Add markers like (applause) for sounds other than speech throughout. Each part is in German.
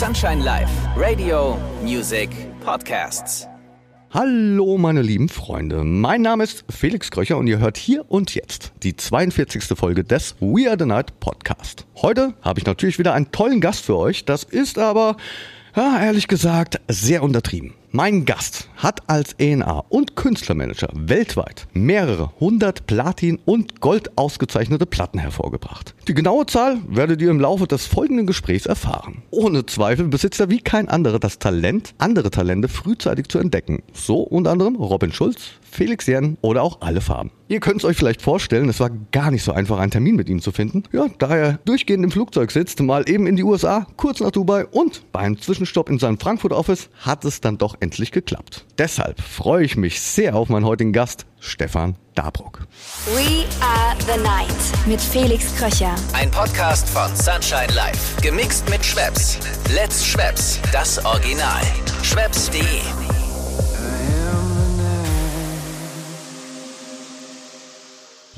Sunshine Live, Radio, Music, Podcasts. Hallo meine lieben Freunde, mein Name ist Felix Kröcher und ihr hört hier und jetzt die 42. Folge des We Are The Night Podcast. Heute habe ich natürlich wieder einen tollen Gast für euch, das ist aber, ja, ehrlich gesagt, sehr untertrieben. Mein Gast hat als ENA und Künstlermanager weltweit mehrere hundert Platin- und Gold ausgezeichnete Platten hervorgebracht. Die genaue Zahl werdet ihr im Laufe des folgenden Gesprächs erfahren. Ohne Zweifel besitzt er wie kein anderer das Talent, andere Talente frühzeitig zu entdecken. So unter anderem Robin Schulz, Felix Jen oder auch alle Farben. Ihr könnt es euch vielleicht vorstellen, es war gar nicht so einfach, einen Termin mit ihm zu finden. Ja, da er durchgehend im Flugzeug sitzt, mal eben in die USA, kurz nach Dubai und beim Zwischenstopp in seinem Frankfurt Office hat es dann doch endlich geklappt. Deshalb freue ich mich sehr auf meinen heutigen Gast, Stefan Dabruck. We are the night mit Felix Kröcher. Ein Podcast von Sunshine Live. Gemixt mit Schwepps. Let's Schwepps. Das Original. Schwepps.de.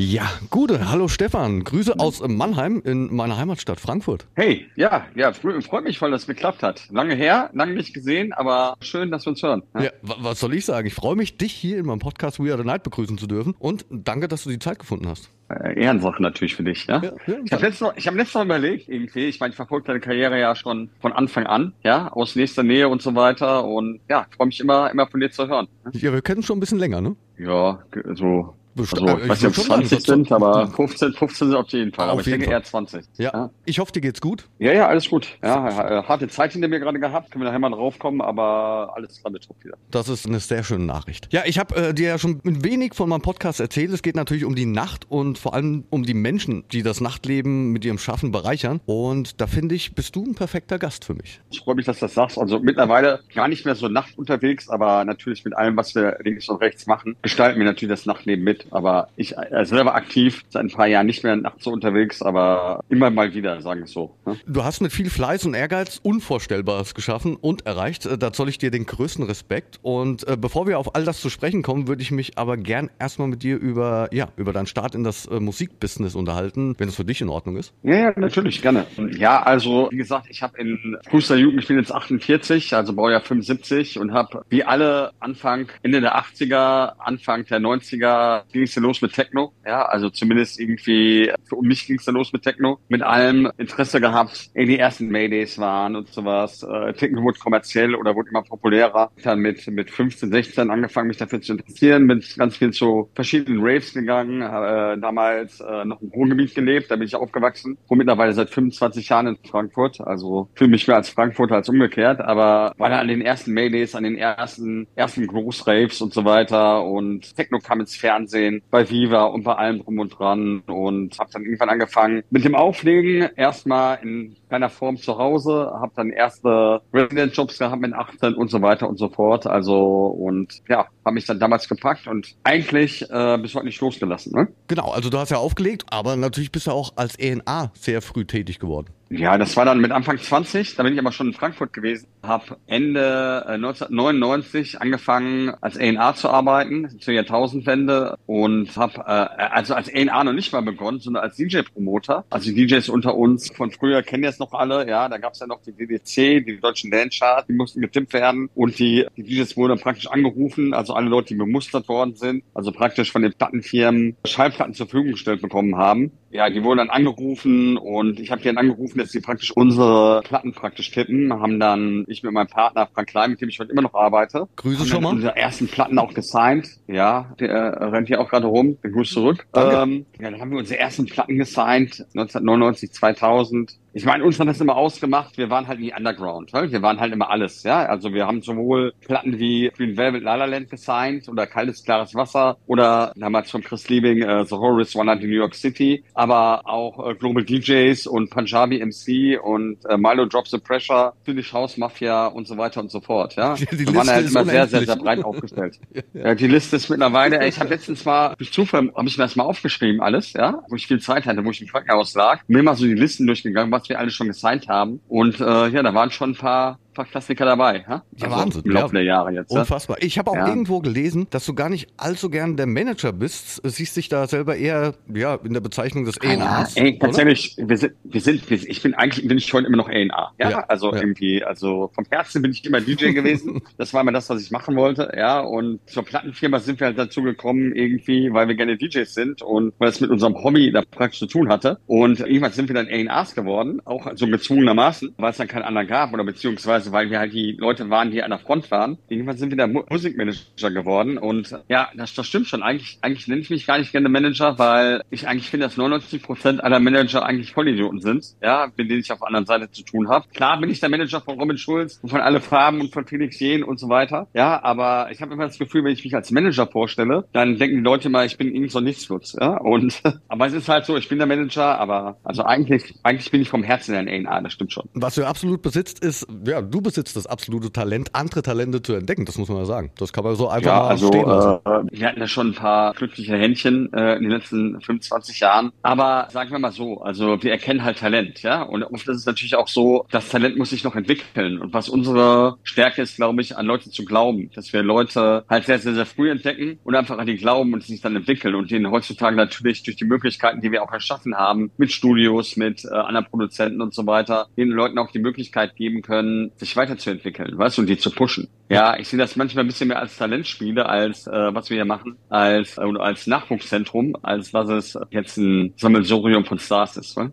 Ja, gute. Hallo Stefan. Grüße aus Mannheim in meiner Heimatstadt Frankfurt. Hey, ja, ja, freut mich voll, dass es geklappt hat. Lange her, lange nicht gesehen, aber schön, dass wir uns hören. Ja, wa- was soll ich sagen? Ich freue mich, dich hier in meinem Podcast We Are the Night begrüßen zu dürfen und danke, dass du die Zeit gefunden hast. Äh, Ehrensache natürlich für dich, ja. Ja, ja, ich habe ich hab letztens noch überlegt, irgendwie, ich meine, ich verfolge deine Karriere ja schon von Anfang an, ja, aus nächster Nähe und so weiter und ja, freue mich immer, immer von dir zu hören. Ja, wir kennen schon ein bisschen länger, ne? Ja, so, Best- also, äh, ich weiß nicht, ob würd es schon sagen, 20 so- sind, aber 15, 15 sind auf jeden Fall, Auf aber ich denke Fall. eher 20. Ja. Ich hoffe, dir geht's gut. Ja, ja, alles gut. Ja, äh, harte Zeit hinter mir gerade gehabt, können wir nachher mal drauf kommen, aber alles dran mit wieder. Das ist eine sehr schöne Nachricht. Ja, ich habe äh, dir ja schon ein wenig von meinem Podcast erzählt. Es geht natürlich um die Nacht und vor allem um die Menschen, die das Nachtleben mit ihrem Schaffen bereichern. Und da finde ich, bist du ein perfekter Gast für mich. Ich freue mich, dass du das sagst. Also mittlerweile gar nicht mehr so Nacht unterwegs, aber natürlich mit allem, was wir links und rechts machen, gestalten wir natürlich das Nachtleben mit. Aber ich äh, selber aktiv seit ein paar Jahren nicht mehr nachts so unterwegs, aber immer mal wieder, sagen wir es so. Ne? Du hast mit viel Fleiß und Ehrgeiz Unvorstellbares geschaffen und erreicht. Äh, Da zoll ich dir den größten Respekt. Und äh, bevor wir auf all das zu sprechen kommen, würde ich mich aber gern erstmal mit dir über, ja, über deinen Start in das äh, Musikbusiness unterhalten, wenn es für dich in Ordnung ist. Ja, ja, natürlich, gerne. Ja, also wie gesagt, ich habe in frühester Jugend, ich bin jetzt 48, also Baujahr 75 und habe wie alle Anfang, Ende der 80er, Anfang der 90er ging es los mit Techno. Ja, also zumindest irgendwie, für mich ging es los mit Techno. Mit allem Interesse gehabt, eh die ersten Maydays waren und sowas. Äh, Techno wurde kommerziell oder wurde immer populärer. Dann mit, mit 15, 16 angefangen, mich dafür zu interessieren, bin ganz viel zu verschiedenen Raves gegangen, äh, damals äh, noch im Ruhrgebiet gelebt, da bin ich aufgewachsen. Und mittlerweile seit 25 Jahren in Frankfurt, also fühle mich mehr als Frankfurter als umgekehrt, aber war da an den ersten Maydays, an den ersten, ersten Großraves und so weiter und Techno kam ins Fernsehen, bei Viva und bei allem drum und dran und habe dann irgendwann angefangen mit dem Auflegen, erstmal in kleiner Form zu Hause, habe dann erste Resident-Jobs gehabt mit 18 und so weiter und so fort, also und ja, habe mich dann damals gepackt und eigentlich äh, bis heute nicht losgelassen, ne? Genau, also du hast ja aufgelegt, aber natürlich bist du auch als ENA sehr früh tätig geworden. Ja, das war dann mit Anfang 20, da bin ich aber schon in Frankfurt gewesen, habe Ende äh, 1999 angefangen als A&R zu arbeiten, zur Jahrtausendwende und habe äh, also als A&R noch nicht mal begonnen, sondern als DJ-Promoter. Also die DJs unter uns von früher kennen jetzt noch alle, ja, da gab's ja noch die DDC, die deutschen Dance Chart, die mussten getippt werden und die, die DJs wurden praktisch angerufen, also alle Leute, die bemustert worden sind, also praktisch von den Plattenfirmen Schallplatten zur Verfügung gestellt bekommen haben. Ja, die wurden dann angerufen und ich habe die dann angerufen, dass sie praktisch unsere Platten praktisch tippen, haben dann ich mit meinem Partner Frank Klein, mit dem ich heute immer noch arbeite, Grüße schon mal. unsere ersten Platten auch gesigned. Ja, der äh, rennt hier auch gerade rum. Den Gruß zurück. Ähm, ja, dann haben wir unsere ersten Platten gesigned, 1999, 2000. Ich meine, uns hat das immer ausgemacht, wir waren halt nie Underground. Ne? Wir waren halt immer alles, ja. Also wir haben sowohl Platten wie Green Velvet La La Land gesigned oder Kaltes, Klares Wasser oder damals von Chris Liebing äh, The Horrors One Night in New York City, aber auch äh, Global DJs und Punjabi MC und äh, Milo Drops the Pressure, Finnish House Mafia und so weiter und so fort, ja. (laughs) Die- die wir waren halt ist immer sehr, sehr, sehr breit aufgestellt. (laughs) Ja, die Liste ist mittlerweile, ey, ich habe letztens mal, durch Zufall habe ich mir das mal aufgeschrieben alles, ja, wo ich viel Zeit hatte, wo ich im Krankenhaus lag, mir mal so die Listen durchgegangen, was wir alles schon gesigned haben. Und äh, ja, da waren schon ein paar paar Klassiker dabei. Ha? Ja, Also Wahnsinn. Im Laufe der Jahre jetzt. Unfassbar. Ich habe auch Ja. irgendwo gelesen, dass du gar nicht allzu gern der Manager bist. Siehst dich da selber eher ja, in der Bezeichnung des Ah, ja, ENAs. ey, tatsächlich, wir sind, wir sind, wir, ich bin eigentlich, bin ich heute immer noch A&A. Ja, Ja, also ja. irgendwie, also vom Herzen bin ich immer DJ gewesen. (laughs) das war immer das, was ich machen wollte, ja. Und zur Plattenfirma sind wir halt dazu gekommen, irgendwie, weil wir gerne DJs sind und weil es mit unserem Hobby da praktisch zu tun hatte. Und irgendwann sind wir dann A&As geworden, auch so gezwungenermaßen, weil es dann keinen anderen gab oder beziehungsweise weil wir halt die Leute waren, die an der Front waren. Irgendwann sind wir Mu Musikmanager geworden und ja, das, das stimmt schon. Eigentlich, eigentlich nenne ich mich gar nicht gerne Manager, weil ich eigentlich finde, dass 99 Prozent aller Manager eigentlich Vollidioten sind, ja, mit denen ich auf der anderen Seite zu tun habe. Klar bin ich der Manager von Robin Schulz und von Alle Farben und von Felix Jähn und so weiter. Ja, aber ich habe immer das Gefühl, wenn ich mich als Manager vorstelle, dann denken die Leute mal, ich bin irgend so Nichtsnutz, ja. Und (laughs) aber es ist halt so, ich bin der Manager, aber also eigentlich, eigentlich bin ich vom Herzen ein A&A, das stimmt schon. Was du absolut besitzt, ist, ja, du besitzt das absolute Talent, andere Talente zu entdecken. Das muss man ja sagen. Das kann man so einfach Ja, mal also stehen lassen. äh, wir hatten ja schon ein paar glückliche Händchen äh, in den letzten 25 Jahren. Aber sagen wir mal so, also wir erkennen halt Talent, ja. Und oft ist es natürlich auch so, das Talent muss sich noch entwickeln. Und was unsere Stärke ist, glaube ich, an Leute zu glauben, dass wir Leute halt sehr, sehr, sehr früh entdecken und einfach an die glauben und sich dann entwickeln und denen heutzutage natürlich durch die Möglichkeiten, die wir auch erschaffen haben, mit Studios, mit äh, anderen Produzenten und so weiter, den Leuten auch die Möglichkeit geben können, sich weiterzuentwickeln, weißt du, und die zu pushen. Ja, ich sehe das manchmal ein bisschen mehr als Talentspiele, als äh, was wir hier machen, als äh, oder als Nachwuchszentrum, als was es jetzt ein Sammelsurium von Stars ist. Ne?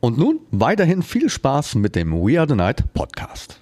Und nun weiterhin viel Spaß mit dem We Are the Night Podcast.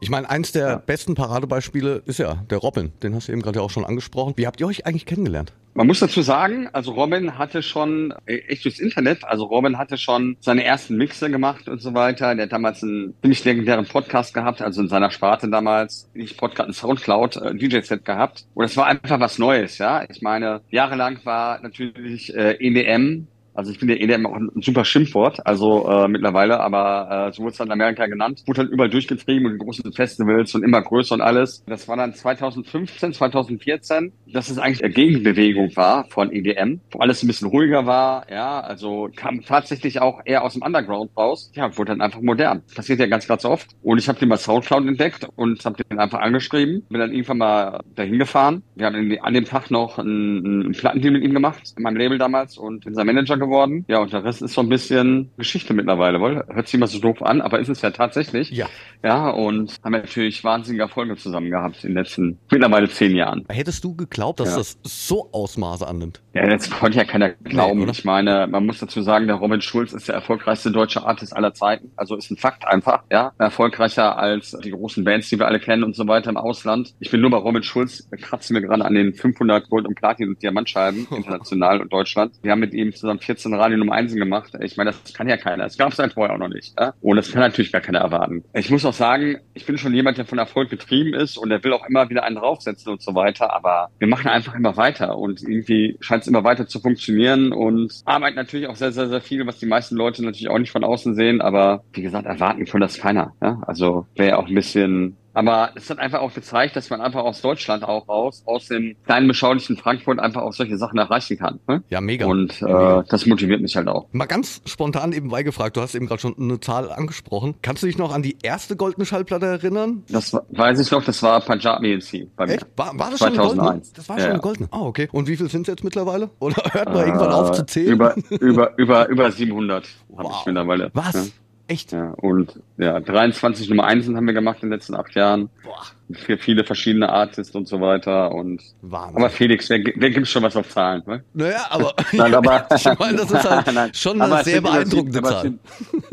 Ich meine, eins der besten Paradebeispiele ist ja der Robin. Den hast du eben gerade ja auch schon angesprochen. Wie habt ihr euch eigentlich kennengelernt? Man muss dazu sagen, also Robin hatte schon, äh, echt durchs Internet, also Robin hatte schon seine ersten Mixe gemacht und so weiter. Der hat damals einen ziemlich legendären Podcast gehabt, also in seiner Sparte damals, nicht Podcast, ein Soundcloud, äh, DJ-Set gehabt. Und es war einfach was Neues, ja. Ich meine, jahrelang war natürlich äh, EDM also ich finde EDM auch ein super Schimpfwort, also äh, mittlerweile, aber äh, so wurde es dann in Amerika genannt. Wurde dann überall durchgetrieben und in großen Festivals und immer größer und alles. Das war dann 2015, 2014, dass es eigentlich eine Gegenbewegung war von EDM, wo alles ein bisschen ruhiger war, ja, also kam tatsächlich auch eher aus dem Underground raus. Ja, wurde dann einfach modern. Passiert ja ganz, ganz oft. Und ich habe den mal Soundcloud entdeckt und habe den einfach angeschrieben, bin dann irgendwann mal dahin gefahren. Wir haben an dem Tag noch einen, einen Plattendeal mit ihm gemacht, in meinem Label damals und bin sein Manager geworden. Ja, und der Rest ist so ein bisschen Geschichte mittlerweile, weil hört sich immer so doof an, aber ist es ja tatsächlich. Ja. Ja, und haben natürlich wahnsinnige Erfolge zusammen gehabt in den letzten mittlerweile zehn Jahren. Hättest du geglaubt, dass Ja. das so Ausmaße annimmt? Ja, das konnte ja keiner glauben. Nee, ich meine, man muss dazu sagen, der Robin Schulz ist der erfolgreichste deutsche Artist aller Zeiten. Also ist ein Fakt einfach, ja. Erfolgreicher als die großen Bands, die wir alle kennen und so weiter im Ausland. Ich bin nur bei Robin Schulz, kratzen wir gerade an den 500 Gold- und Platin- und Diamantscheiben, (laughs) international und Deutschland. Wir haben mit ihm zusammen 14 Radio Nummer 1 gemacht. Ich meine, das kann ja keiner. Das gab es halt vorher auch noch nicht. Ja? Und das kann natürlich gar keiner erwarten. Ich muss auch sagen, ich bin schon jemand, der von Erfolg getrieben ist und der will auch immer wieder einen draufsetzen und so weiter. Aber wir machen einfach immer weiter und irgendwie scheint es immer weiter zu funktionieren und arbeiten natürlich auch sehr, sehr, sehr viel, was die meisten Leute natürlich auch nicht von außen sehen. Aber wie gesagt, erwarten kann das keiner. Ja? Also wäre ja auch ein bisschen aber es hat einfach auch gezeigt, dass man einfach aus Deutschland auch raus, aus dem kleinen, beschaulichen Frankfurt einfach auch solche Sachen erreichen kann. Ne? Ja, mega. Und äh, Mega. das motiviert mich halt auch. Mal ganz spontan eben beigefragt, du hast eben gerade schon eine Zahl angesprochen. Kannst du dich noch an die erste goldene Schallplatte erinnern? Das weiß ich noch, das war Punjab ENC bei mir. Echt? War, war das schon eine goldene? 2001. Das war Ja, schon eine ja. goldene. Ah, okay. Und wie viel sind es jetzt mittlerweile? Oder (laughs) hört man irgendwann auf zu Äh, zählen? Über, über, (laughs) über, über 700 habe Wow. ich mittlerweile. Was? Ja. Echt? Ja, und ja, 23 Nummer 1 haben wir gemacht in den letzten acht Jahren. Boah, Für viele verschiedene Artists und so weiter. Und Wahnsinn. aber Felix, wer, wer gibt schon was auf Zahlen? Ne? naja, aber, (laughs) Nein, aber (laughs) ich meine, das ist halt (laughs) Nein, schon eine es sehr über beeindruckende aber Zahl. Es sind,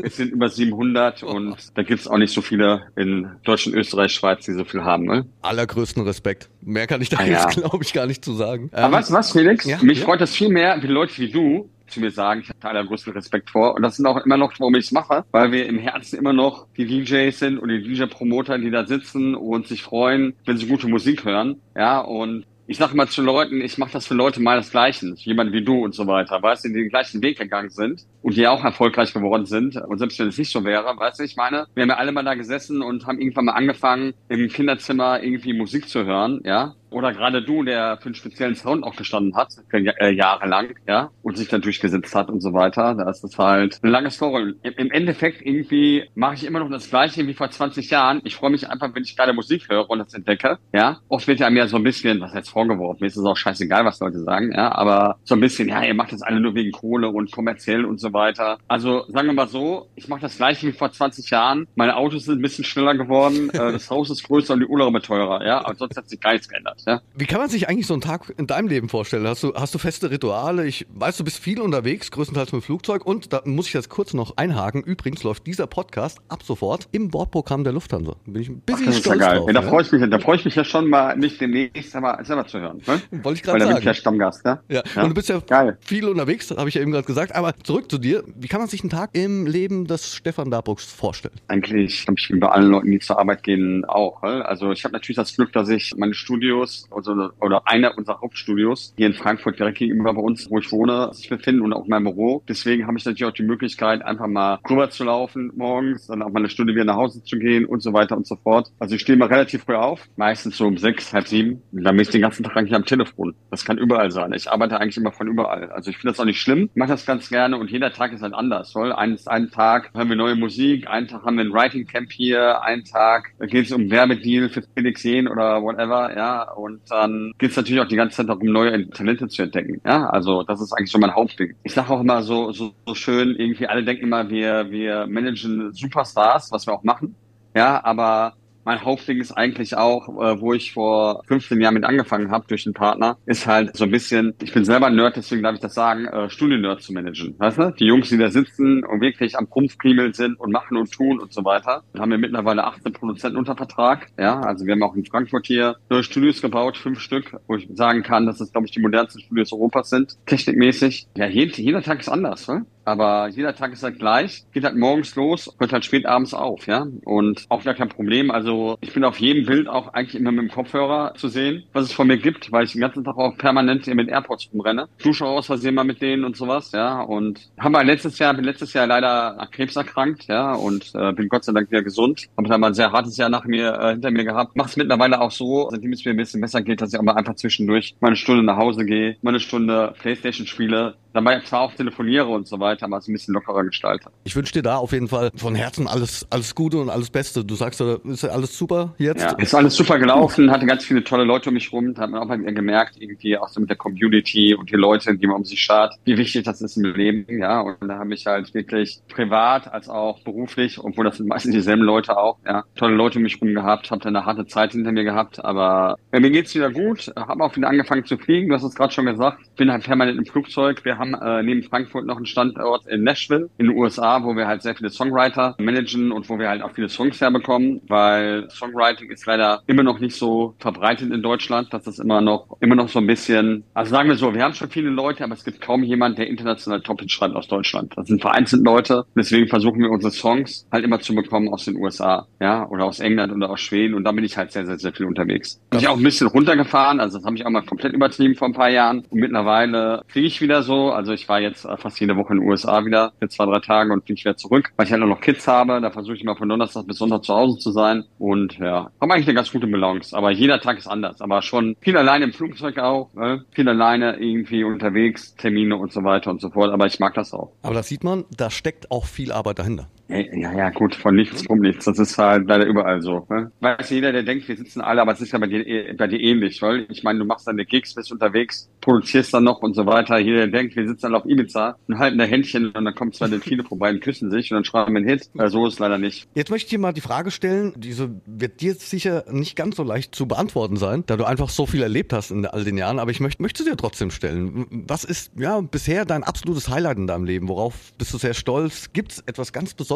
es sind über 700 und da gibt's auch nicht so viele in Deutschland, Österreich, Schweiz, die so viel haben. Ne? Allergrößten Respekt. Mehr kann ich da Ah, jetzt, ja. glaube ich, gar nicht zu sagen. Aber Ähm, du was, Felix? ja, Mich ja. freut das viel mehr, wie Leute wie du, zu mir sagen. Ich habe da allergrößten Respekt vor. Und das sind auch immer noch, warum ich es mache, weil wir im Herzen immer noch die DJs sind und die DJ-Promoter, die da sitzen und sich freuen, wenn sie gute Musik hören. Ja, und ich sage mal zu Leuten, ich mache das für Leute meinesgleichen, jemand wie du und so weiter, weißt du, die den gleichen Weg gegangen sind und die auch erfolgreich geworden sind. Und selbst wenn es nicht so wäre, weißt du, ich meine, wir haben ja alle mal da gesessen und haben irgendwann mal angefangen, im Kinderzimmer irgendwie Musik zu hören, ja oder gerade du, der für einen speziellen Sound auch gestanden hat, für, äh, jahrelang, ja, und sich dann durchgesetzt hat und so weiter. Da ist das halt eine lange Story. Im Endeffekt irgendwie mache ich immer noch das Gleiche wie vor 20 Jahren. Ich freue mich einfach, wenn ich geile Musik höre und das entdecke, ja. Oft wird ja mir so ein bisschen, was heißt vorgeworfen, mir ist es auch scheißegal, was Leute sagen, ja, aber so ein bisschen, ja, ihr macht das alle nur wegen Kohle und kommerziell und so weiter. Also sagen wir mal so, ich mache das Gleiche wie vor 20 Jahren. Meine Autos sind ein bisschen schneller geworden, äh, das Haus ist größer und die Urlaube teurer, ja, aber sonst hat sich gar nichts geändert. Ja? Wie kann man sich eigentlich so einen Tag in deinem Leben vorstellen? Hast du, hast du feste Rituale? Ich weiß, du bist viel unterwegs, größtenteils mit Flugzeug. Und da muss ich jetzt kurz noch einhaken. Übrigens läuft dieser Podcast ab sofort im Bordprogramm der Lufthansa. Bin ich ein bisschen Ach, das stolz ist ja geil. Drauf, ja, da freue ich mich, da freue ich mich ja schon mal, nicht demnächst aber selber zu hören. Ne? Wollte ich gerade sagen. Weil da bin ich ja Stammgast, ja? ja. ja. Und du bist ja geil. viel unterwegs, habe ich ja eben gerade gesagt. Aber zurück zu dir. Wie kann man sich einen Tag im Leben des Stefan Dabrucks vorstellen? Eigentlich glaube ich wie bei allen Leuten, die zur Arbeit gehen, auch. Also ich habe natürlich das Glück, dass ich meine Studios also, oder einer unserer Hauptstudios hier in Frankfurt direkt gegenüber bei uns, wo ich wohne, sich befinden und auch mein Büro. Deswegen habe ich natürlich auch die Möglichkeit, einfach mal rüber zu laufen morgens, dann auch mal eine Stunde wieder nach Hause zu gehen und so weiter und so fort. Also ich stehe mal relativ früh auf, meistens so um sechs, halb sieben. Dann bin ich den ganzen Tag eigentlich am Telefon. Das kann überall sein. Ich arbeite eigentlich immer von überall. Also ich finde das auch nicht schlimm, mache das ganz gerne und jeder Tag ist halt anders. Soll einen, einen Tag haben wir neue Musik, einen Tag haben wir ein Writing Camp hier, einen Tag geht es um Werbedeal für Felix Jen oder whatever, ja, und dann geht es natürlich auch die ganze Zeit darum, neue Talente zu entdecken. Ja, also das ist eigentlich so mein Hauptding. Ich sage auch immer so, so, so schön, irgendwie alle denken immer, wir, wir managen Superstars, was wir auch machen. Ja, aber mein Hauptding ist eigentlich auch, äh, wo ich vor 15 Jahren mit angefangen habe durch einen Partner, ist halt so ein bisschen, ich bin selber Nerd, deswegen darf ich das sagen, äh, Studiennerd zu managen. Weißt du? Die Jungs, die da sitzen und wirklich am Prumpfkrimeln sind und machen und tun und so weiter. Dann haben wir mittlerweile 18 Produzenten unter Vertrag. Ja, also wir haben auch in Frankfurt hier neue Studios gebaut, fünf Stück, wo ich sagen kann, dass es, glaube ich, die modernsten Studios Europas sind, technikmäßig. Ja, jeder, jeder Tag ist anders, ne? Aber jeder Tag ist halt gleich, geht halt morgens los, hört halt spät abends auf, ja. Und auch gar kein Problem. Also ich bin auf jedem Bild auch eigentlich immer mit dem Kopfhörer zu sehen, was es von mir gibt, weil ich den ganzen Tag auch permanent mit AirPods rumrenne. Dusche aus Versehen mal mit denen und sowas, ja. Und haben wir letztes Jahr, bin letztes Jahr leider nach Krebs erkrankt, ja, und äh, bin Gott sei Dank wieder gesund. Habe dann mal ein sehr hartes Jahr nach mir äh, hinter mir gehabt. Mache es mittlerweile auch so, seitdem es mir ein bisschen besser geht, dass ich auch mal einfach zwischendurch mal eine Stunde nach Hause gehe, mal eine Stunde Playstation spiele, dabei zwar auch telefoniere und so weiter, aber es ein bisschen lockerer gestaltet. Ich wünsche dir da auf jeden Fall von Herzen alles, alles Gute und alles Beste. Du sagst, ist alles super jetzt? Ja, ist alles super gelaufen, hatte ganz viele tolle Leute um mich rum, da hat man auch bei mir gemerkt, irgendwie auch so mit der Community und die Leute, die man um sich schart, wie wichtig das ist im Leben, ja, und da habe ich halt wirklich privat als auch beruflich, obwohl das sind meistens dieselben Leute auch, ja, tolle Leute um mich rum gehabt, habe dann eine harte Zeit hinter mir gehabt, aber ja, mir geht's wieder gut, habe auch wieder angefangen zu fliegen, du hast es gerade schon gesagt, bin halt permanent im Flugzeug, wir haben haben äh, neben Frankfurt noch einen Standort in Nashville in den USA, wo wir halt sehr viele Songwriter managen und wo wir halt auch viele Songs herbekommen, weil Songwriting ist leider immer noch nicht so verbreitet in Deutschland. Das ist immer noch immer noch so ein bisschen. Also sagen wir so, wir haben schon viele Leute, aber es gibt kaum jemand, der international Top schreibt aus Deutschland. Das sind vereinzelt Leute. Deswegen versuchen wir unsere Songs halt immer zu bekommen aus den USA, ja, oder aus England oder aus Schweden. Und da bin ich halt sehr, sehr, sehr viel unterwegs. Bin ich auch ein bisschen runtergefahren. Also das habe ich auch mal komplett übertrieben vor ein paar Jahren. Und mittlerweile fliege ich wieder so. Also ich war jetzt äh, fast jede Woche in den USA wieder für zwei, drei Tage und fliege wieder zurück, weil ich halt noch Kids habe. Da versuche ich mal von Donnerstag bis Sonntag zu Hause zu sein. Und ja, habe eigentlich eine ganz gute Balance. Aber jeder Tag ist anders. Aber schon viel alleine im Flugzeug auch, ne? viel alleine irgendwie unterwegs, Termine und so weiter und so fort. Aber ich mag das auch. Aber das sieht man, da steckt auch viel Arbeit dahinter. Ja, ja, gut, von nichts um nichts. Das ist halt leider überall so. Ne? Weiß jeder, der denkt, wir sitzen alle, aber es ist ja bei dir, äh, bei dir ähnlich, weil ich meine, du machst deine Gigs, bist unterwegs, produzierst dann noch und so weiter. Jeder, der denkt, wir sitzen alle auf Ibiza und halten da Händchen und dann kommen zwei Delfine (laughs) vorbei und küssen sich und dann schreiben wir einen Hit. Ja, so ist es leider nicht. Jetzt möchte ich dir mal die Frage stellen, diese wird dir sicher nicht ganz so leicht zu beantworten sein, da du einfach so viel erlebt hast in all den Jahren, aber ich möchte, möchte dir trotzdem stellen. Was ist ja bisher dein absolutes Highlight in deinem Leben? Worauf bist du sehr stolz? Gibt es etwas ganz Besonderes?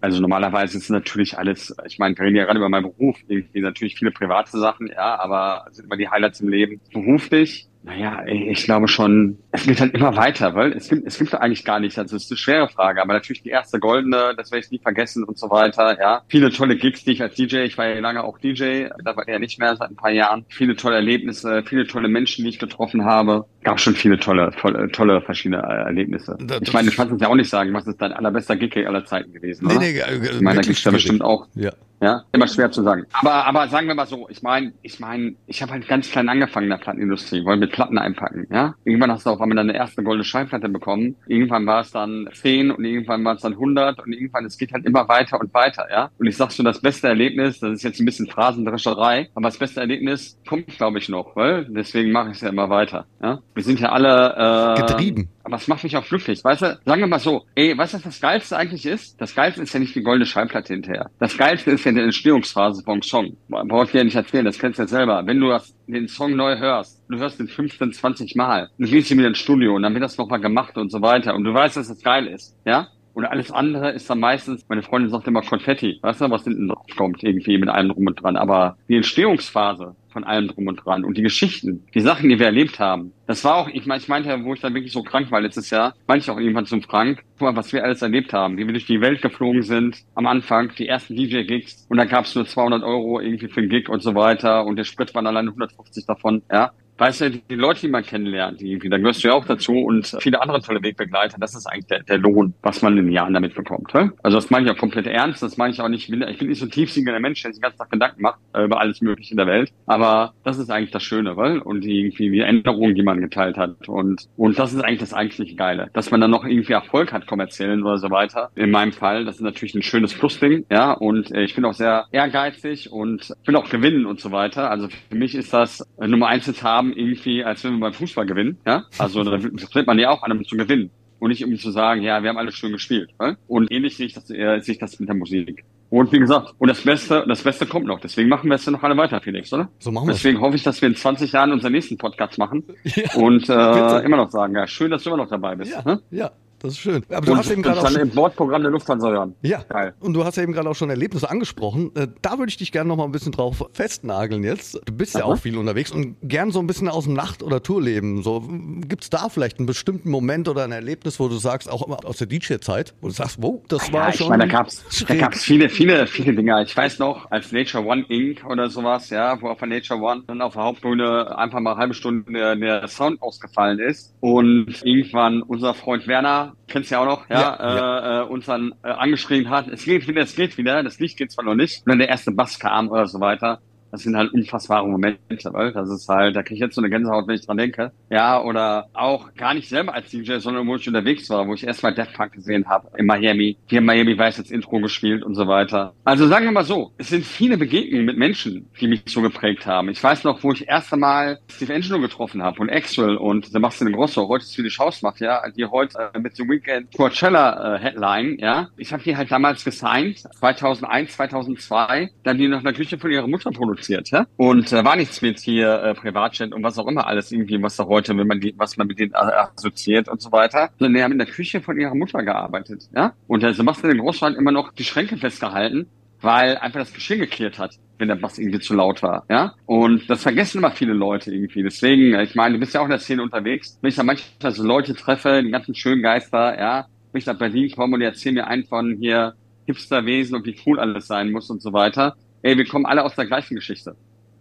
Also normalerweise ist natürlich alles, ich meine, wir reden ja gerade über meinen Beruf, irgendwie natürlich viele private Sachen, ja, aber sind immer die Highlights im Leben. Beruflich Naja, ich glaube schon, es geht halt immer weiter, weil es gibt, es gibt eigentlich gar nichts. Also es ist eine schwere Frage, aber natürlich die erste goldene, das werde ich nie vergessen und so weiter. Ja, viele tolle Gigs, die ich als DJ, ich war ja lange auch DJ, da war ja nicht mehr seit ein paar Jahren. Viele tolle Erlebnisse, viele tolle Menschen, die ich getroffen habe. Gab schon viele tolle, tolle, tolle verschiedene Erlebnisse. Das ich meine, du kannst es ja auch nicht sagen, was ist dein allerbester Gig aller Zeiten gewesen, nee, oder? Nee, äh, ich meine, da gibt es ja bestimmt auch. Ja. Ja, immer schwer zu sagen. Aber, aber sagen wir mal so, ich meine, ich meine, ich habe halt ganz klein angefangen in der Plattenindustrie, wollen mit Platten einpacken, ja. Irgendwann hast du auf einmal deine erste goldene Schallplatte bekommen. Irgendwann war es dann 10 und irgendwann war es dann 100 und irgendwann, es geht halt immer weiter und weiter, ja. Und ich sag schon, das beste Erlebnis, das ist jetzt ein bisschen Phrasendrescherei, aber das beste Erlebnis kommt, glaube ich, noch, weil deswegen mache ich es ja immer weiter, ja. Wir sind ja alle, äh, getrieben. Aber es macht mich auch glücklich. Weißt du, sagen wir mal so, ey, weißt du, was das Geilste eigentlich ist? Das Geilste ist ja nicht die goldene Schallplatte hinterher. Das Geilste ist ja die Entstehungsphase vom Song. Brauche ich ja nicht erzählen, das kennst du ja selber. Wenn du das, den Song neu hörst, du hörst den 15, 20 Mal, du gehst hier wieder ins Studio und dann wird das nochmal gemacht und so weiter und du weißt, dass das geil ist, ja? Und alles andere ist dann meistens, meine Freundin sagt immer Konfetti, weißt du, was hinten drauf kommt, irgendwie mit allem drum und dran. Aber die Entstehungsphase von allem drum und dran und die Geschichten, die Sachen, die wir erlebt haben, das war auch, ich meine, ich meinte wo ich dann wirklich so krank war letztes Jahr, meinte ich auch irgendwann zum Frank, guck mal, was wir alles erlebt haben, wie wir durch die Welt geflogen sind, am Anfang, die ersten DJ-Gigs und da gab es nur 200 Euro irgendwie für einen Gig und so weiter und der Sprit waren alleine 150 davon, ja weißt du, die Leute, die man kennenlernt, die, da gehörst du ja auch dazu und viele andere tolle Wegbegleiter, das ist eigentlich der, der Lohn, was man in den Jahren damit bekommt. Also das meine ich auch komplett ernst, das meine ich auch nicht, ich bin, ich bin nicht so tiefsinniger Mensch, der sich den ganzen Tag Gedanken macht äh, über alles Mögliche in der Welt, aber das ist eigentlich das Schöne, weil und die, irgendwie die Änderungen, die man geteilt hat und und das ist eigentlich das eigentliche Geile, dass man dann noch irgendwie Erfolg hat kommerziellen oder so weiter. In meinem Fall, das ist natürlich ein schönes Plusding, ja, und äh, ich bin auch sehr ehrgeizig und will auch gewinnen und so weiter. Also für mich ist das äh, Nummer eins zu haben, haben, irgendwie, als wenn wir beim Fußball gewinnen. Ja? Also da tritt man ja auch an, um zu gewinnen. Und nicht um zu sagen, ja, wir haben alles schön gespielt. Ja? Und ähnlich sehe ich das, äh, sehe ich das mit der Musik. Und wie gesagt, und das Beste, das Beste kommt noch. Deswegen machen wir es ja noch alle weiter, Felix, oder? So machen wir Deswegen hoffe ich, dass wir in 20 Jahren unseren nächsten Podcast machen (laughs) ja, und äh, immer noch sagen, ja, schön, dass du immer noch dabei bist. Ja, ne? ja. Das ist schön. Aber du und, hast eben gerade auch schon, im Bordprogramm der Lufthansa hören. Ja. Geil. Und du hast ja eben gerade auch schon Erlebnisse angesprochen. Äh, da würde ich dich gerne noch mal ein bisschen drauf festnageln jetzt. Du bist Aha. ja auch viel unterwegs und gern so ein bisschen aus dem Nacht- oder Tourleben. So gibt es da vielleicht einen bestimmten Moment oder ein Erlebnis, wo du sagst, auch immer aus der DJ-Zeit, wo du sagst, wow, das ja, war ich schon. Ich meine, da gab's, da gab's viele, viele, viele Dinge. Ich weiß noch, als Nature One Inc. oder sowas, ja, wo auf der Nature One dann auf der Hauptbühne einfach mal eine halbe Stunde der Sound ausgefallen ist und irgendwann unser Freund Werner kennst ja auch noch, ja, ja, ja. Äh, uns dann äh, angeschrien hat, es geht wieder, es geht wieder, das Licht geht zwar noch nicht. Dann der erste Bass kam oder so weiter. Das sind halt unfassbare Momente, weil das ist halt, da kriege ich jetzt so eine Gänsehaut, wenn ich dran denke. Ja, oder auch gar nicht selber als DJ, sondern wo ich unterwegs war, wo ich erstmal Death Punk gesehen habe in Miami. Hier in Miami weiß jetzt Intro gespielt und so weiter. Also sagen wir mal so, es sind viele Begegnungen mit Menschen, die mich so geprägt haben. Ich weiß noch, wo ich erst einmal Steve Angelo getroffen habe und Axel und Sebastian Grosso, heute Swedish House macht, ja, die heute äh, mit dem Weekend Coachella äh, Headline, ja. Ich habe die halt damals gesigned, 2001, 2002, dann die nach der Küche von ihrer Mutter produziert produziert, ja? Und äh, war nichts mit hier äh, Privatjet und was auch immer alles irgendwie, was da heute, wenn man die, was man mit denen assoziiert und so weiter. Sondern die haben in der Küche von ihrer Mutter gearbeitet, ja? Und der Sebastian Großwald immer noch die Schränke festgehalten, weil einfach das Geschirr geklärt hat, wenn der Bass irgendwie zu laut war, ja. Und das vergessen immer viele Leute irgendwie. Deswegen, ich meine, du bist ja auch in der Szene unterwegs. Wenn ich da manchmal so Leute treffe, die ganzen schönen Geister, ja, wenn ich nach Berlin komme und die erzählen mir einen von hier Hipsterwesen und wie cool alles sein muss und so weiter, ey, wir kommen alle aus der gleichen Geschichte.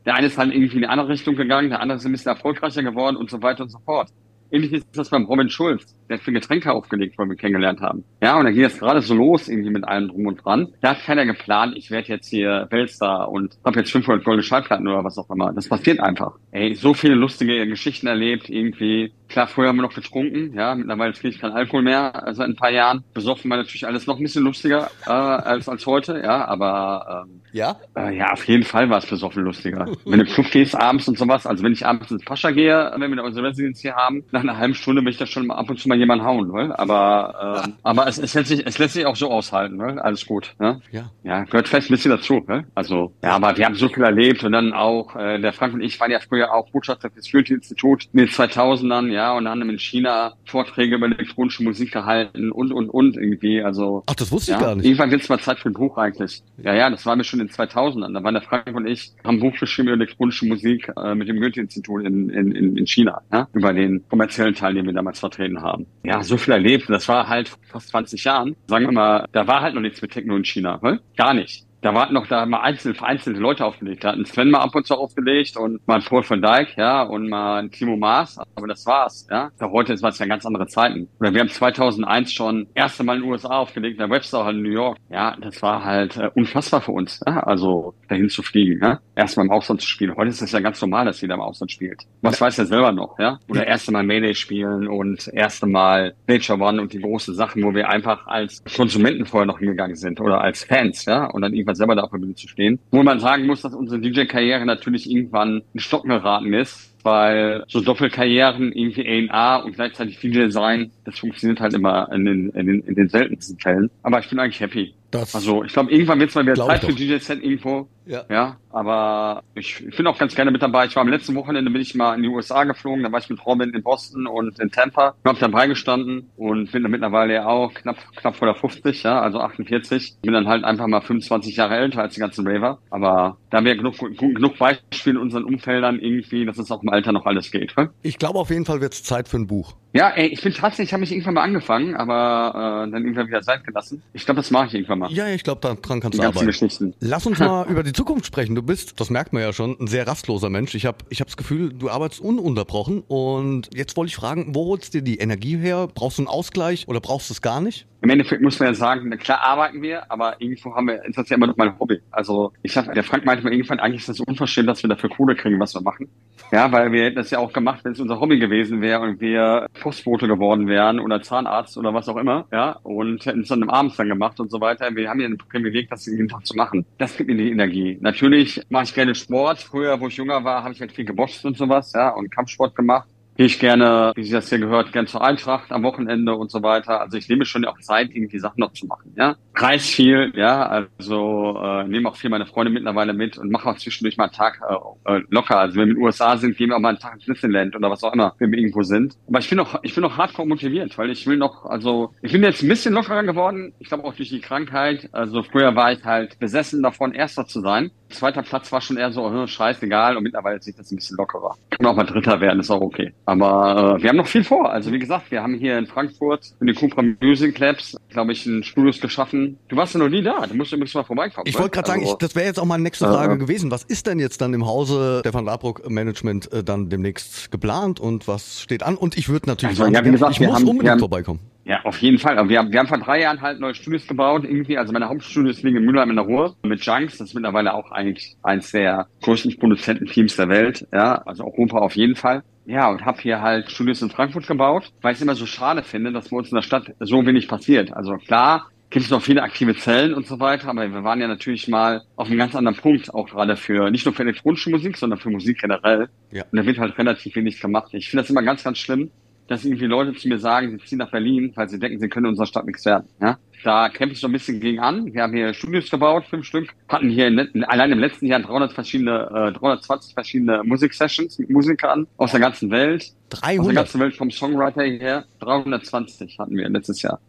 Der eine ist halt irgendwie in eine andere Richtung gegangen, der andere ist ein bisschen erfolgreicher geworden und so weiter und so fort. Ähnlich ist das beim Robin Schulz. Der hat für Getränke aufgelegt, weil wir kennengelernt haben. Ja, und dann ging es gerade so los, irgendwie mit allem drum und dran. Da hat keiner geplant, ich werde jetzt hier Weltstar und habe jetzt 500 goldene Schallplatten oder was auch immer. Das passiert einfach. Ey, so viele lustige Geschichten erlebt, irgendwie. Klar, vorher haben wir noch getrunken, ja, mittlerweile trinke ich keinen Alkohol mehr, also in ein paar Jahren. Besoffen war natürlich alles noch ein bisschen lustiger äh, als als heute, ja, aber ähm, ja, äh, ja, auf jeden Fall war es besoffen lustiger. wenn du im Club gehst abends und sowas, also wenn ich abends ins Pascha gehe, wenn wir unsere Residenz hier haben, nach einer halben Stunde will ich da schon ab und zu mal jemanden hauen, ne? aber ähm, aber es, es, lässt sich, es lässt sich auch so aushalten, ne? alles gut. Ne? Ja. Ja, gehört fest ein bisschen dazu. Ne? Also ja, aber wir haben so viel erlebt und dann auch, äh, der Frank und ich waren ja früher auch Botschafter fürs Goethe-Institut in den 2000ern, ja, und haben in China Vorträge über elektronische Musik gehalten und, und, und irgendwie, also. Ach, das wusste ich ja, gar nicht. Irgendwann wird es mal Zeit für ein Buch eigentlich. Ja, ja, das war mir schon in den 2000ern. Da waren der Frank und ich, haben ein Buch geschrieben über elektronische Musik äh, mit dem Goethe-Institut in, in, in in China, ja, über den kommerziellen Teil, den wir damals vertreten haben. Ja, so viel erlebt. Das war halt fast 20 Jahren. Sagen wir mal, da war halt noch nichts mit Techno in China. Ne? Gar nicht. Da waren noch da mal einzelne, vereinzelte Leute aufgelegt. Da hatten Sven mal ab und zu aufgelegt und mal Paul von Dijk, ja, und mal Timo Maas. Aber das war's, ja. Da heute ist was ja ganz andere Zeiten. Oder wir haben 2001 schon erste Mal in den USA aufgelegt, in der Webstore halt in New York. Ja, das war halt äh, unfassbar für uns, ja? also dahin zu fliegen, ja. Erstmal im Ausland zu spielen. Heute ist das ja ganz normal, dass jeder im Ausland spielt. Was weiß er selber noch, ja. Oder erste Mal Mayday spielen und erste Mal Nature One und die großen Sachen, wo wir einfach als Konsumenten vorher noch hingegangen sind oder als Fans, ja. Und dann irgendwann selber da auf zu stehen. Wo man sagen muss, dass unsere DJ-Karriere natürlich irgendwann in Stocken geraten ist, weil so Doppelkarrieren, irgendwie A&A und gleichzeitig DJ sein, das funktioniert halt immer in den, in den, in den seltensten Fällen. Aber ich bin eigentlich happy. Das Also ich glaube, irgendwann wird es mal wieder Zeit für. DJ-Set irgendwo. Ja. Ja, aber ich, ich bin auch ganz gerne mit dabei. Ich war am letzten Wochenende bin ich mal in die USA geflogen, da war ich mit Robin in Boston und in Tampa. Ich habe dabei gestanden und bin da mittlerweile ja auch knapp knapp vor der 50, ja, also 48. Bin dann halt einfach mal 25 Jahre älter als die ganzen Raver. Aber da haben wir genug, genug Beispiele in unseren Umfeldern irgendwie, dass es auch im Alter noch alles geht. Ne? Ich glaube, auf jeden Fall wird es Zeit für ein Buch. Ja, ey, ich bin tatsächlich, ich habe mich irgendwann mal angefangen, aber äh, dann irgendwann wieder sein gelassen. Ich glaube, das mache ich irgendwann mal. Ja, ich glaube, daran kannst du arbeiten. Geschichten. Lass uns mal (laughs) über die Zukunft sprechen. Du bist, das merkt man ja schon, ein sehr rastloser Mensch. Ich habe ich hab das Gefühl, du arbeitest ununterbrochen. Und jetzt wollte ich fragen, wo holst du dir die Energie her? Brauchst du einen Ausgleich oder brauchst du es gar nicht? Im Endeffekt muss man ja sagen, klar arbeiten wir, aber irgendwo haben wir, ist das ja immer noch mein Hobby. Also ich sag, der Frank meinte mal irgendwann, eigentlich ist das unverschämt, dass wir dafür Kohle kriegen, was wir machen. Ja, weil wir hätten das ja auch gemacht, wenn es unser Hobby gewesen wäre und wir Postbote geworden wären oder Zahnarzt oder was auch immer, ja, und hätten es dann am Abend dann gemacht und so weiter. Wir haben ja ein Privileg, das jeden Tag zu machen. Das gibt mir die Energie. Natürlich mache ich gerne Sport. Früher, wo ich jünger war, habe ich halt viel geboxt und sowas, ja, und Kampfsport gemacht gehe ich gerne, wie Sie das hier gehört, gerne zur Eintracht am Wochenende und so weiter. Also ich nehme schon auch Zeit, irgendwie Sachen noch zu machen. Ja, reis viel, ja, also äh, nehme auch viel meine Freunde mittlerweile mit und mache auch zwischendurch mal einen Tag äh, äh, locker. Also wenn wir in den USA sind, gehen wir auch mal einen Tag ins Disneyland oder was auch immer, wenn wir irgendwo sind. Aber ich bin noch, ich bin noch hardcore motiviert, weil ich will noch, also ich bin jetzt ein bisschen lockerer geworden. Ich glaube auch durch die Krankheit. Also früher war ich halt besessen davon, Erster zu sein. Zweiter Platz war schon eher so, hm, scheißegal. Und mittlerweile sieht das ein bisschen lockerer. Kann auch mal Dritter werden, ist auch okay. Aber äh, wir haben noch viel vor. Also wie gesagt, wir haben hier in Frankfurt in den Cupra Music Labs, glaube ich, ein Studios geschaffen. Du warst ja noch nie da. Du musst übrigens mal vorbeikommen. Ich ne? wollte gerade sagen, Also, ich, das wäre jetzt auch meine nächste Frage äh. gewesen. Was ist denn jetzt dann im Hause der Van Labroek Management äh, dann demnächst geplant und was steht an? Und ich würde natürlich Also, sagen, ja, gesagt, ich muss haben- unbedingt haben- vorbeikommen. Ja, auf jeden Fall. Aber wir haben, wir haben vor drei Jahren halt neue Studios gebaut, irgendwie. Also meine Hauptstudios liegen in Mülheim in der Ruhr mit Junks. Das ist mittlerweile auch eigentlich eins der größten Produzententeams der Welt. Ja, also Europa auf jeden Fall. Ja, und habe hier halt Studios in Frankfurt gebaut, weil ich es immer so schade finde, dass bei uns in der Stadt so wenig passiert. Also klar, gibt es noch viele aktive Zellen und so weiter, aber wir waren ja natürlich mal auf einem ganz anderen Punkt, auch gerade für, nicht nur für elektronische Musik, sondern für Musik generell. Ja. Und da wird halt relativ wenig gemacht. Ich finde das immer ganz, ganz schlimm, dass irgendwie Leute zu mir sagen, sie ziehen nach Berlin, weil sie denken, sie können in unserer Stadt nichts werden. Ja? Da kämpfe ich so ein bisschen gegen an. Wir haben hier Studios gebaut, fünf Stück, hatten hier in, in, allein im letzten Jahr 300 verschiedene, äh, 320 verschiedene Musiksessions mit Musikern aus der ganzen Welt. Aus der 300. ganzen Welt vom Songwriter her. 320 hatten wir letztes Jahr.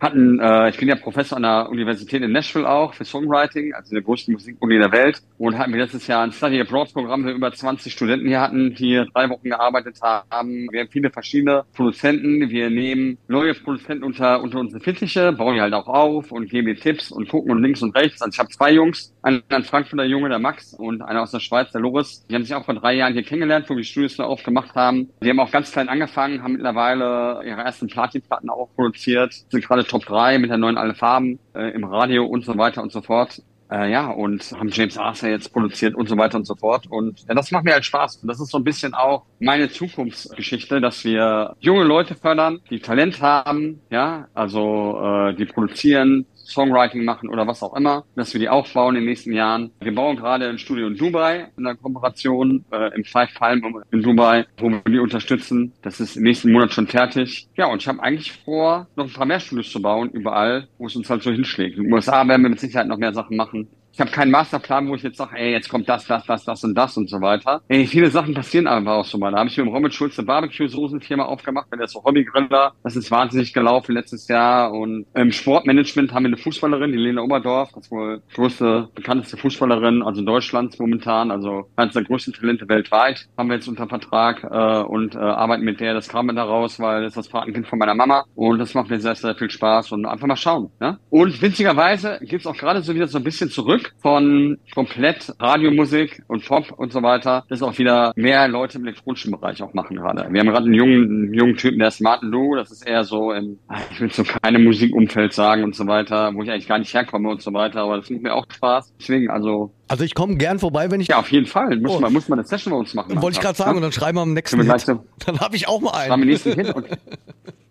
Hatten, äh, ich bin ja Professor an der Universität in Nashville auch für Songwriting, also der größten Musikuni der Welt. Und hatten wir letztes Jahr ein Study Abroad Programm, wir über 20 Studenten hier hatten, die hier drei Wochen gearbeitet haben. Wir haben viele verschiedene Produzenten. Wir nehmen neue Produzenten unter, unter unsere Fittiche, bauen die halt auch auf und geben die Tipps und gucken und links und rechts. Also ich habe zwei Jungs, einen, einen Frankfurter Junge, der Max, und einer aus der Schweiz, der Loris. Die haben sich auch vor drei Jahren hier kennengelernt, wo wir Studios aufgemacht haben. Die haben auch ganz klein angefangen, haben mittlerweile ihre ersten Platinplatten auch produziert, sind gerade Top 3 mit der neuen Alle Farben äh, im Radio und so weiter und so fort. Äh, ja, und haben James Arthur jetzt produziert und so weiter und so fort. Und ja, das macht mir halt Spaß. Und das ist so ein bisschen auch meine Zukunftsgeschichte, dass wir junge Leute fördern, die Talent haben, ja, also äh, die produzieren, Songwriting machen oder was auch immer, dass wir die aufbauen in den nächsten Jahren. Wir bauen gerade ein Studio in Dubai in der Kooperation äh, im Five Palm in Dubai, wo wir die unterstützen. Das ist im nächsten Monat schon fertig. Ja, und ich habe eigentlich vor, noch ein paar mehr Studios zu bauen, überall, wo es uns halt so hinschlägt. In den USA werden wir mit Sicherheit noch mehr Sachen machen. Ich habe keinen Masterplan, wo ich jetzt sage, ey, jetzt kommt das, das, das, das und das und so weiter. Ey, viele Sachen passieren einfach auch so mal. Da habe ich mit dem Robert Schulze Barbecue-Soßenfirma aufgemacht, wenn der so Hobbygriller. Das ist wahnsinnig gelaufen letztes Jahr. Und im Sportmanagement haben wir eine Fußballerin, die Lena Oberdorf, das ist wohl größte, bekannteste Fußballerin, also Deutschlands momentan, also eines der größten Talente weltweit, haben wir jetzt unter Vertrag äh, und äh, arbeiten mit der. Das kam mir daraus, weil das ist das Patenkind von meiner Mama. Und das macht mir sehr, sehr viel Spaß und einfach mal schauen. Ja? Und witzigerweise gibt's auch gerade so wieder so ein bisschen zurück von komplett Radiomusik und Pop und so weiter, dass auch wieder mehr Leute im elektronischen Bereich auch machen gerade. Wir haben gerade einen jungen, einen jungen Typen, der ist Martin Lou, das ist eher so im, (laughs) ich will so keine Musikumfeld sagen und so weiter, wo ich eigentlich gar nicht herkomme und so weiter, aber das macht mir auch Spaß. Deswegen, also also ich komme gern vorbei, wenn ich. Ja, auf jeden Fall. Muss, oh. man, muss man eine Session bei uns machen. Wollte ich gerade sagen, ja? und dann schreiben wir am nächsten Hit. So, (laughs) Dann habe ich auch mal einen. Am nächsten Hit.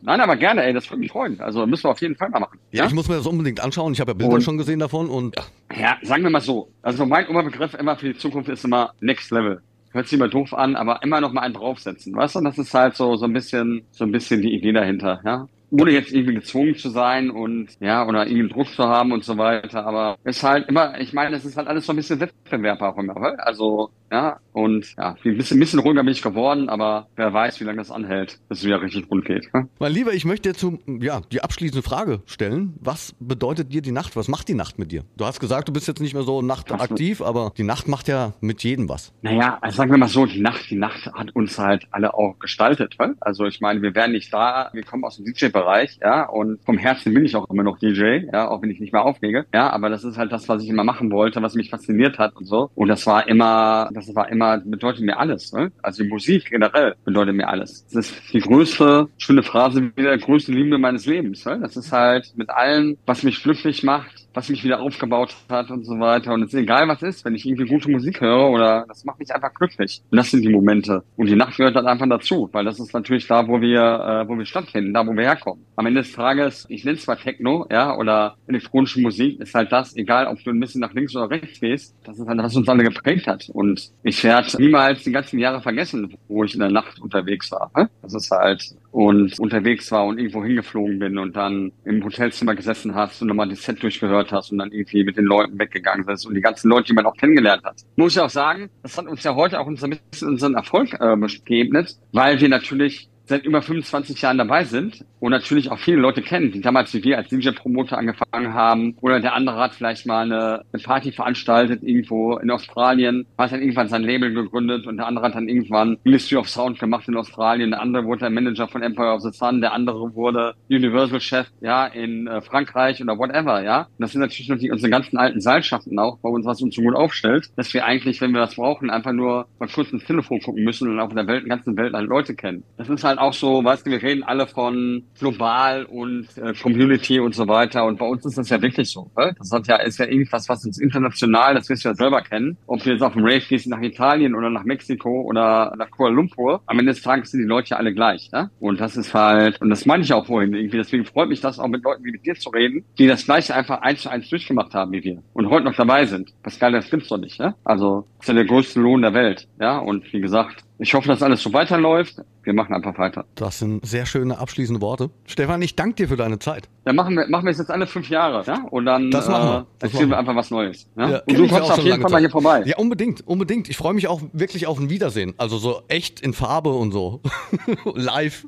Nein, aber gerne, ey, das würde mich freuen. Also müssen wir auf jeden Fall mal machen. Ja, ja? ich muss mir das unbedingt anschauen. Ich habe ja Bilder und, schon gesehen davon und. Ja. Ja, sagen wir mal so. Also mein Oberbegriff immer für die Zukunft ist immer Next Level hört sich immer doof an, aber immer noch mal einen draufsetzen, weißt du? Das ist halt so so ein bisschen so ein bisschen die Idee dahinter, ja ohne jetzt irgendwie gezwungen zu sein und ja, oder irgendwie Druck zu haben und so weiter. Aber es ist halt immer, ich meine, es ist halt alles so ein bisschen Wettbewerb auch immer. Also ja, und ja, ein bisschen, ein bisschen ruhiger bin ich geworden, aber wer weiß, wie lange das anhält, bis es wieder richtig rund geht. Hm? Mein Lieber, ich möchte dir zu, ja, die abschließende Frage stellen. Was bedeutet dir die Nacht? Was macht die Nacht mit dir? Du hast gesagt, du bist jetzt nicht mehr so nachtaktiv, aber die Nacht macht ja mit jedem was. Naja, also sagen wir mal so, die Nacht, die Nacht hat uns halt alle auch gestaltet. Weil? Also ich meine, wir wären nicht da, wir kommen aus dem DJ-Bereich, ja, und vom Herzen bin ich auch immer noch DJ, ja, auch wenn ich nicht mehr auflege. Ja, aber das ist halt das, was ich immer machen wollte, was mich fasziniert hat und so. Und das war immer das war immer, bedeutet mir alles. Ne? Also die Musik generell bedeutet mir alles. Das ist die größte, schöne Phrase, wieder größte Liebe meines Lebens. Ne? Das ist halt mit allem, was mich glücklich macht, was mich wieder aufgebaut hat und so weiter. Und es ist egal, was ist, wenn ich irgendwie gute Musik höre oder das macht mich einfach glücklich. Und das sind die Momente. Und die Nacht gehört dann einfach dazu, weil das ist natürlich da, wo wir, äh, wo wir stattfinden, da, wo wir herkommen. Am Ende des Tages, ich nenne es zwar Techno, ja, oder elektronische Musik, ist halt das, egal ob du ein bisschen nach links oder rechts gehst, das ist halt, was uns alle geprägt hat. Und ich werde niemals die ganzen Jahre vergessen, wo ich in der Nacht unterwegs war. Ne? Das ist halt, und unterwegs war und irgendwo hingeflogen bin und dann im Hotelzimmer gesessen hast und nochmal das Set durchgehört hast und dann irgendwie mit den Leuten weggegangen bist und die ganzen Leute, die man auch kennengelernt hat. Muss ich auch sagen, das hat uns ja heute auch unser, unseren Erfolg äh, geebnet, weil wir natürlich seit über 25 Jahren dabei sind und natürlich auch viele Leute kennen, die damals wie wir als DJ-Promoter angefangen haben oder der andere hat vielleicht mal eine, eine, Party veranstaltet irgendwo in Australien, hat dann irgendwann sein Label gegründet und der andere hat dann irgendwann Ministry of Sound gemacht in Australien, der andere wurde der Manager von Empire of the Sun, der andere wurde Universal-Chef, ja, in äh, Frankreich oder whatever, ja. Und das sind natürlich noch die, unsere ganzen alten Seilschaften auch, bei uns, was uns so gut aufstellt, dass wir eigentlich, wenn wir was brauchen, einfach nur mal kurz ins Telefon gucken müssen und auf der Welt, ganzen Welt halt Leute kennen. Das ist halt halt auch so, weißt du, wir reden alle von global und äh, Community und so weiter. Und bei uns ist das ja wirklich so. Ne? Das hat ja, ist ja irgendwas, was uns international, das wirst du ja selber kennen. Ob du jetzt auf dem Rave gehst nach Italien oder nach Mexiko oder nach Kuala Lumpur, am Ende des Tages sind die Leute ja alle gleich. Ne? Und das ist halt, und das meine ich auch vorhin irgendwie. Deswegen freut mich das auch mit Leuten wie mit dir zu reden, die das gleiche einfach eins zu eins durchgemacht haben wie wir und heute noch dabei sind. Geil, das gibt's doch nicht. Ne? Also, das ist ja der größte Lohn der Welt. Ja, und wie gesagt, ich hoffe, dass alles so weiterläuft. Wir machen einfach weiter. Das sind sehr schöne abschließende Worte. Stefan, ich danke dir für deine Zeit. Dann machen wir, machen wir es jetzt alle fünf Jahre, ja? Und dann das machen wir. Das erzählen wir einfach was Neues. Ja? ja und du kommst auf jeden Fall mal hier vorbei. Ja, unbedingt, unbedingt. Ich freue mich auch wirklich auf ein Wiedersehen. Also so echt in Farbe und so. (laughs) Live.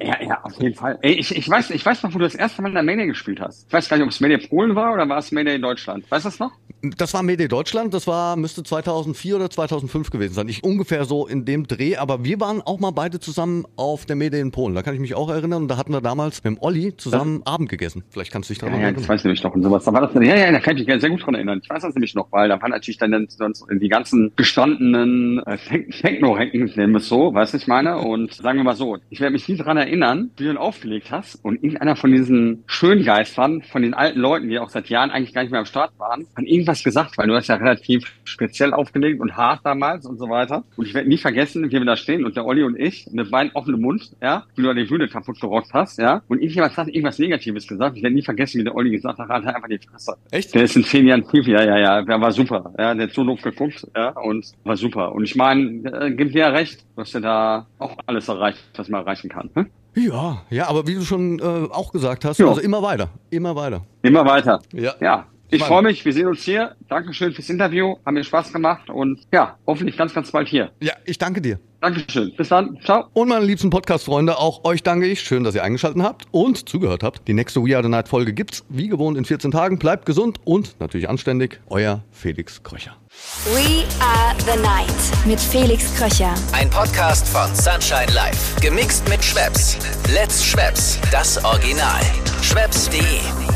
Ja, ja, auf jeden Fall. Ey, ich, ich, weiß, ich weiß noch, wo du das erste Mal in der Mania gespielt hast. Ich weiß gar nicht, ob es Mania Polen war oder war es Mania in Deutschland. Weißt du das noch? Das war Mede Deutschland, das war, müsste 2004 oder 2005 gewesen sein. Ich ungefähr so in dem Dreh, aber wir waren auch mal beide zusammen auf der Mede in Polen. Da kann ich mich auch erinnern und da hatten wir damals mit dem Olli zusammen ja. Abend gegessen. Vielleicht kannst du dich daran ja, ja, erinnern. Ja, das weiß ich nämlich noch und sowas. Da war das, ja, ja, da kann ich mich sehr gut dran erinnern. Ich weiß das nämlich noch, weil da waren natürlich dann sonst die ganzen gestandenen äh, Techno-Recken, nehmen wir es so, weißt du, ich meine? Und sagen wir mal so, ich werde mich nie daran erinnern, wie du ihn aufgelegt hast und irgendeiner von diesen Schöngeistern, von den alten Leuten, die auch seit Jahren eigentlich gar nicht mehr am Start waren, an irgendwas gesagt, weil du hast ja relativ speziell aufgelegt und hart damals und so weiter. Und ich werde nie vergessen, wie wir da stehen und der Olli und ich mit Wein offenem Mund, ja, wie du an die Bühne kaputt gerockt hast, ja. Und irgendjemand hat irgendwas Negatives gesagt. Ich werde nie vergessen, wie der Olli gesagt hat, halt einfach die Fresse. Echt? Der ist in zehn Jahren tief, ja, ja, ja, der war super. Ja, der hat so doof geguckt, ja, und war super. Und ich meine, äh, gibt dir ja recht, dass er da auch alles erreicht, was man erreichen kann. Hm? Ja, ja, aber wie du schon äh, auch gesagt hast, Ja. also immer weiter, immer weiter. Immer weiter. Ja. Ja. Ich freue mich, wir sehen uns hier. Dankeschön fürs Interview. Hat mir Spaß gemacht und ja, hoffentlich ganz, ganz bald hier. Ja, ich danke dir. Dankeschön. Bis dann. Ciao. Und meine liebsten Podcast-Freunde, auch euch danke ich. Schön, dass ihr eingeschaltet habt und zugehört habt. Die nächste We Are the Night Folge gibt's wie gewohnt in 14 Tagen. Bleibt gesund und natürlich anständig. Euer Felix Kröcher. We Are the Night mit Felix Kröcher. Ein Podcast von Sunshine Life. Gemixt mit Schwepps. Let's Schwepps. Das Original. Schwepps.de